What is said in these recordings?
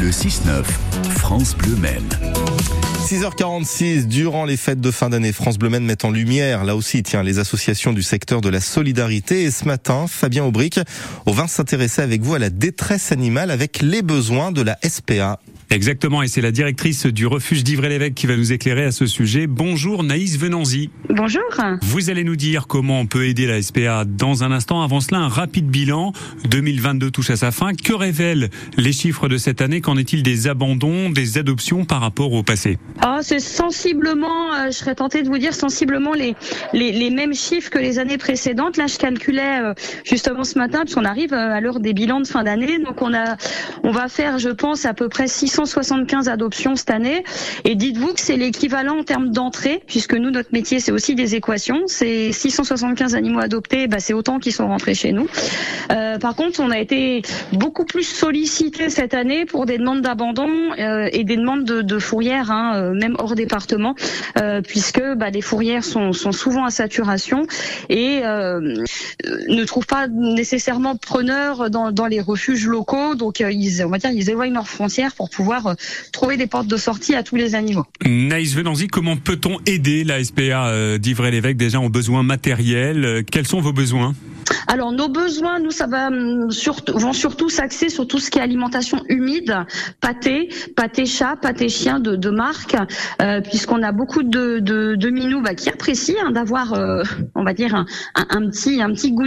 Le 6-9, France Bleu Maine. 6h46, durant les fêtes de fin d'année, France Bleu Maine met en lumière, là aussi, tiens, les associations du secteur de la solidarité. Et ce matin, Fabien Aubric, on va s'intéresser avec vous à la détresse animale avec les besoins de la SPA. Exactement, et c'est la directrice du refuge d'Ivray-l'Évêque qui va nous éclairer à ce sujet. Bonjour Naïs Venanzi. Bonjour. Vous allez nous dire comment on peut aider la SPA dans un instant. Avant cela, un rapide bilan. 2022 touche à sa fin. Que révèlent les chiffres de cette année? Qu'en est-il des abandons, des adoptions par rapport au passé? Ah, C'est sensiblement, euh, je serais tentée de vous dire, sensiblement les, les, les, mêmes chiffres que les années précédentes. Là, je calculais euh, justement ce matin, puisqu'on arrive euh, à l'heure des bilans de fin d'année. Donc on, a, on va faire, je pense, à peu près 600 175 adoptions cette année. Et dites-vous que c'est l'équivalent en termes d'entrée, puisque nous, notre métier, c'est aussi des équations. C'est 675 animaux adoptés, bah, c'est autant qui sont rentrés chez nous. Euh, par contre, on a été beaucoup plus sollicité cette année pour des demandes d'abandon euh, et des demandes de, de fourrières, hein, euh, même hors département, euh, puisque bah, les fourrières sont, sont, souvent à saturation et euh, ne trouvent pas nécessairement preneurs dans, dans les refuges locaux. Donc, ils, on va dire, ils éloignent leurs frontières pour pouvoir euh, trouver des portes de sortie à tous les animaux. Naïs Venanzi, comment peut-on aider la SPA euh, d'Ivray-l'Évêque déjà en besoins matériels? Euh, Quels sont vos besoins? Alors nos besoins, nous, ça va hum, surtout, vont surtout s'axer sur tout ce qui est alimentation humide, pâté, pâté chat, pâté chien de, de marque, euh, puisqu'on a beaucoup de, de, de minous bah, qui apprécient hein, d'avoir, euh, on va dire, un, un, petit un petit goût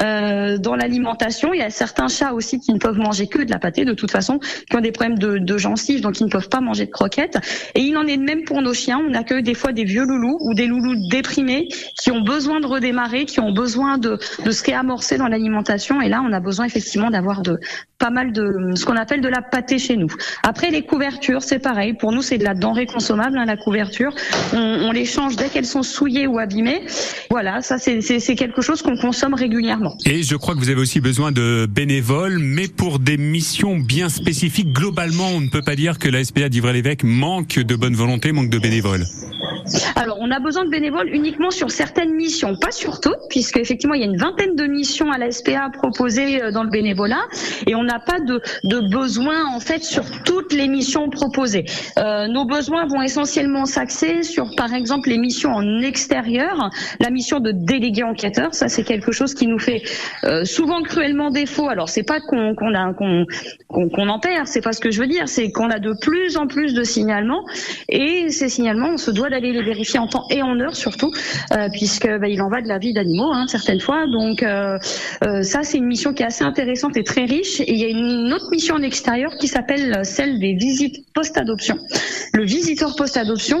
euh, dans l'alimentation. Il y a certains chats aussi qui ne peuvent manger que de la pâté de toute façon, qui ont des problèmes de, de gencives, donc ils ne peuvent pas manger de croquettes. Et il en est de même pour nos chiens. On accueille des fois des vieux loulous ou des loulous déprimés qui ont besoin de redémarrer, qui ont besoin de se réamorcer dans l'alimentation. Et là, on a besoin effectivement d'avoir de pas mal de ce qu'on appelle de la pâtée chez nous. Après, les couvertures, c'est pareil. Pour nous, c'est de la denrée consommable, hein, la couverture. On, on, les change dès qu'elles sont souillées ou abîmées. Voilà, ça, c'est quelque chose qu'on consomme régulièrement. Et je crois que vous avez aussi besoin de bénévoles, mais pour des missions bien spécifiques. Globalement, on ne peut pas dire que la SPA d'Ivray-l'Évêque manque de bonne volonté, manque de bénévoles. Alors, on a besoin de bénévoles uniquement sur certaines missions, pas sur toutes, puisque effectivement, il y a une vingtaine de missions à la SPA proposées euh, dans le bénévolat, et on n'a pas de, de besoin en fait sur toutes les missions proposées. Euh, nos besoins vont essentiellement s'axer sur, par exemple, les missions en extérieur, la mission de délégué enquêteur. Ça, c'est quelque chose qui nous fait euh, souvent cruellement défaut. Alors, c'est pas qu'on qu'on a qu'on qu'on en perd, c'est pas ce que je veux dire, c'est qu'on a de plus en plus de signalements, et ces signalements, on se doit d'aller les vérifier en temps et en heure surtout, euh, puisque bah, il en va de la vie d'animaux hein, certaines fois. Donc euh, euh, ça, c'est une mission qui est assez intéressante et très riche. Et il y a une autre mission en extérieur qui s'appelle celle des visites post-adoption. Le visiteur post-adoption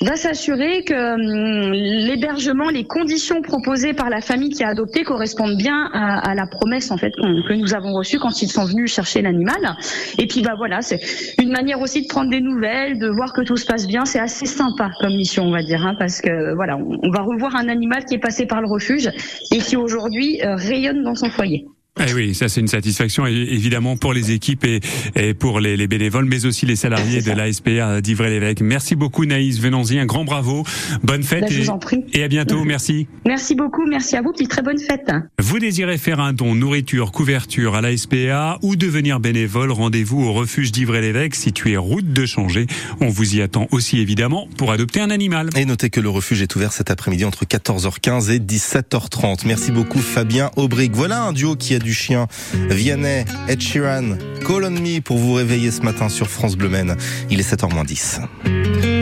va s'assurer que hum, l'hébergement, les conditions proposées par la famille qui a adopté correspondent bien à, la promesse en fait que nous avons reçue quand ils sont venus chercher l'animal. Et puis bah voilà, c'est une manière aussi de prendre des nouvelles, de voir que tout se passe bien. C'est assez sympa comme mission, on va dire, hein, parce que voilà, on, va revoir un animal qui est passé par le refuge et qui aujourd'hui euh, rayonne dans son foyer. Eh oui, ça c'est une satisfaction évidemment pour les équipes et, et pour les, les, bénévoles, mais aussi les salariés de la SPA d'Ivray-l'Évêque. Merci beaucoup Naïs Venanzi, un grand bravo, bonne fête ben, vous en prie. et à bientôt, merci. Merci beaucoup, merci à vous, puis très bonne fête. Vous désirez faire un don nourriture, couverture à la SPA ou devenir bénévole, rendez-vous au refuge d'Ivray-l'Évêque situé route de Changer. On vous y attend aussi évidemment pour adopter un animal. Et notez que le refuge est ouvert cet après-midi entre 14h15 et 17h30. Merci beaucoup Fabien Aubric. Voilà un duo qui a chien. Vianney, Ed Sheeran, Call Me pour vous réveiller ce matin sur France Bleu Men. Il est 7h10.